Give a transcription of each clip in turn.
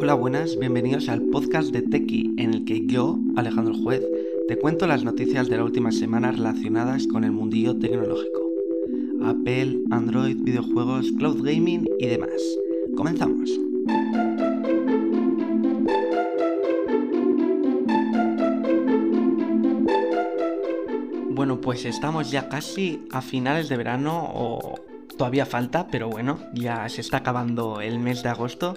Hola, buenas, bienvenidos al podcast de Tequi, en el que yo, Alejandro Juez, te cuento las noticias de la última semana relacionadas con el mundillo tecnológico. Apple, Android, videojuegos, cloud gaming y demás. Comenzamos. Bueno, pues estamos ya casi a finales de verano o todavía falta, pero bueno, ya se está acabando el mes de agosto.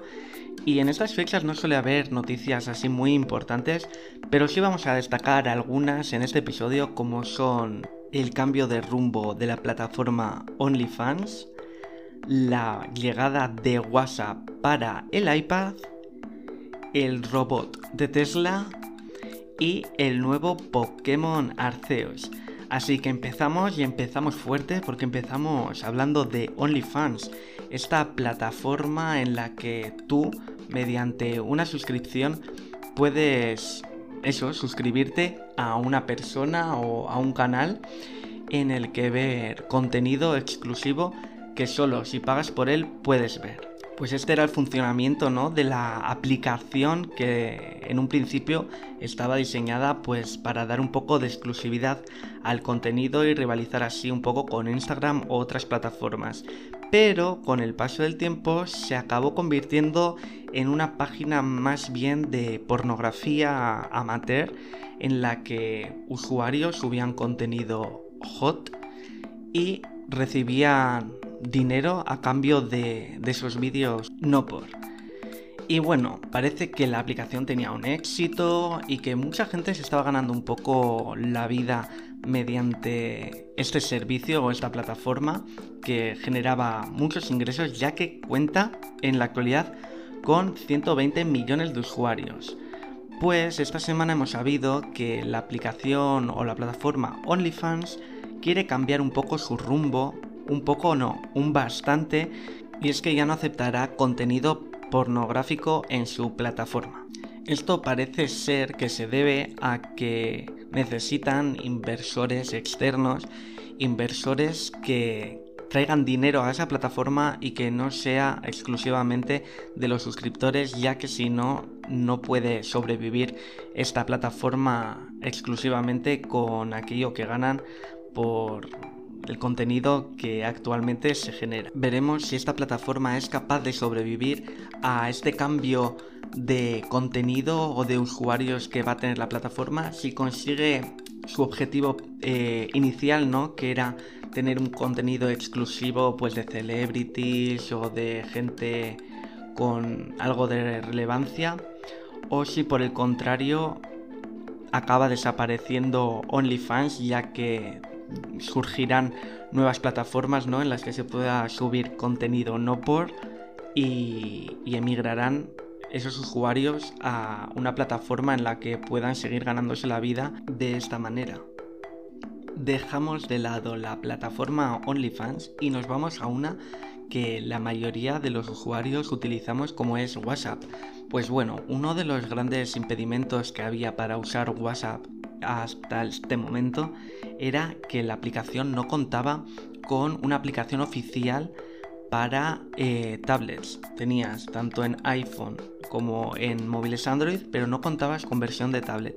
Y en estas fechas no suele haber noticias así muy importantes, pero sí vamos a destacar algunas en este episodio como son el cambio de rumbo de la plataforma OnlyFans, la llegada de WhatsApp para el iPad, el robot de Tesla y el nuevo Pokémon Arceus. Así que empezamos y empezamos fuerte porque empezamos hablando de OnlyFans, esta plataforma en la que tú, mediante una suscripción, puedes, eso, suscribirte a una persona o a un canal en el que ver contenido exclusivo que solo si pagas por él puedes ver pues este era el funcionamiento ¿no? de la aplicación que en un principio estaba diseñada pues para dar un poco de exclusividad al contenido y rivalizar así un poco con Instagram u otras plataformas. Pero con el paso del tiempo se acabó convirtiendo en una página más bien de pornografía amateur en la que usuarios subían contenido hot y recibían dinero a cambio de, esos vídeos no por. Y bueno, parece que la aplicación tenía un éxito y que mucha gente se estaba ganando un poco la vida mediante este servicio o esta plataforma que generaba muchos ingresos ya que cuenta en la actualidad con 120 millones de usuarios. Pues esta semana hemos sabido que la aplicación o la plataforma OnlyFans quiere cambiar un poco su rumbo un poco no, un bastante, y es que ya no aceptará contenido pornográfico en su plataforma. Esto parece ser que se debe a que necesitan inversores externos, inversores que traigan dinero a esa plataforma y que no sea exclusivamente de los suscriptores, ya que si no, no puede sobrevivir esta plataforma exclusivamente con aquello que ganan por el contenido que actualmente se genera. Veremos si esta plataforma es capaz de sobrevivir a este cambio de contenido o de usuarios que va a tener la plataforma, si consigue su objetivo eh, inicial, ¿no? Que era tener un contenido exclusivo pues de celebrities o de gente con algo de relevancia o si por el contrario acaba desapareciendo OnlyFans ya que surgirán nuevas plataformas ¿no? en las que se pueda subir contenido no por y, y emigrarán esos usuarios a una plataforma en la que puedan seguir ganándose la vida de esta manera. Dejamos de lado la plataforma OnlyFans y nos vamos a una que la mayoría de los usuarios utilizamos como es WhatsApp. Pues bueno, uno de los grandes impedimentos que había para usar WhatsApp hasta este momento era que la aplicación no contaba con una aplicación oficial para eh, tablets. Tenías tanto en iPhone como en móviles Android, pero no contabas con versión de tablet.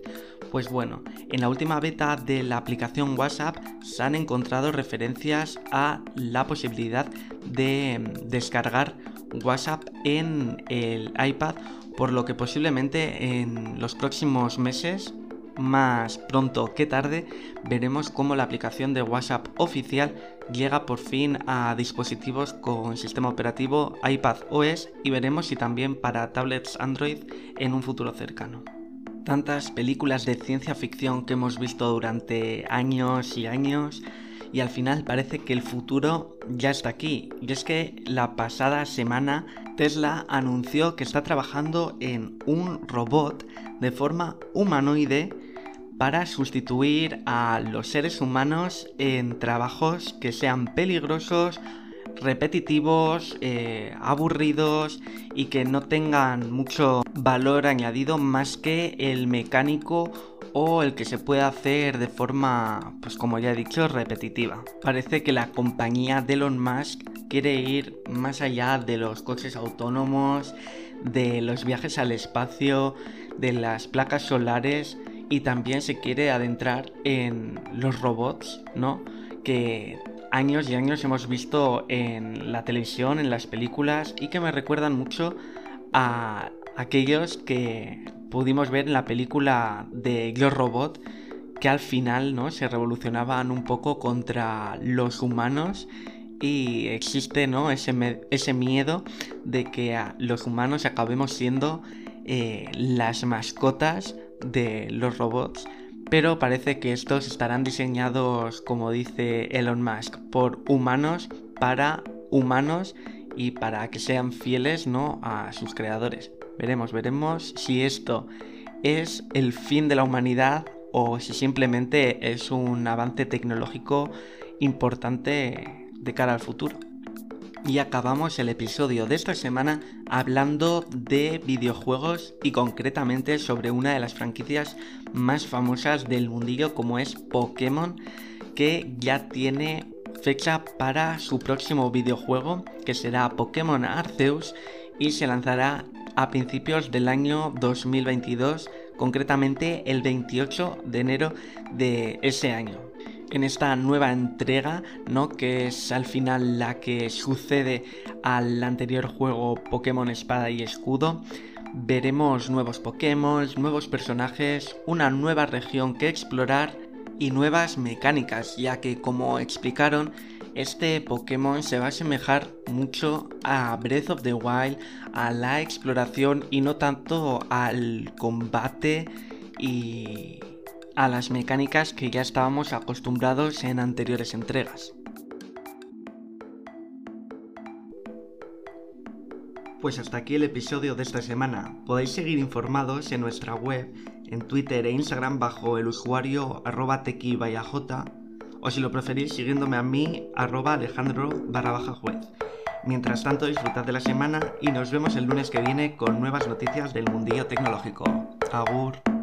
Pues bueno, en la última beta de la aplicación WhatsApp se han encontrado referencias a la posibilidad de mm, descargar WhatsApp en el iPad, por lo que posiblemente en los próximos meses más pronto que tarde veremos cómo la aplicación de WhatsApp oficial llega por fin a dispositivos con sistema operativo iPad OS y veremos si también para tablets Android en un futuro cercano. Tantas películas de ciencia ficción que hemos visto durante años y años y al final parece que el futuro ya está aquí. Y es que la pasada semana Tesla anunció que está trabajando en un robot de forma humanoide para sustituir a los seres humanos en trabajos que sean peligrosos, repetitivos, eh, aburridos y que no tengan mucho valor añadido más que el mecánico o el que se puede hacer de forma, pues como ya he dicho, repetitiva. Parece que la compañía de Elon Musk quiere ir más allá de los coches autónomos, de los viajes al espacio, de las placas solares y también se quiere adentrar en los robots, ¿no? Que años y años hemos visto en la televisión, en las películas y que me recuerdan mucho a aquellos que pudimos ver en la película de Yo Robot que al final ¿no? se revolucionaban un poco contra los humanos y existe ¿no? ese, ese miedo de que los humanos acabemos siendo eh, las mascotas de los robots pero parece que estos estarán diseñados, como dice Elon Musk, por humanos para humanos y para que sean fieles ¿no? a sus creadores. Veremos, veremos si esto es el fin de la humanidad o si simplemente es un avance tecnológico importante de cara al futuro. Y acabamos el episodio de esta semana hablando de videojuegos y concretamente sobre una de las franquicias más famosas del mundillo como es Pokémon que ya tiene fecha para su próximo videojuego que será Pokémon Arceus y se lanzará a principios del año 2022 concretamente el 28 de enero de ese año en esta nueva entrega, ¿no? Que es al final la que sucede al anterior juego Pokémon Espada y Escudo. Veremos nuevos Pokémon, nuevos personajes, una nueva región que explorar y nuevas mecánicas, ya que como explicaron, este Pokémon se va a asemejar mucho a Breath of the Wild, a la exploración y no tanto al combate y a las mecánicas que ya estábamos acostumbrados en anteriores entregas. Pues hasta aquí el episodio de esta semana. Podéis seguir informados en nuestra web, en Twitter e Instagram bajo el usuario arroba o si lo preferís siguiéndome a mí arroba alejandro barra baja juez. Mientras tanto disfrutad de la semana y nos vemos el lunes que viene con nuevas noticias del mundillo tecnológico. Agur.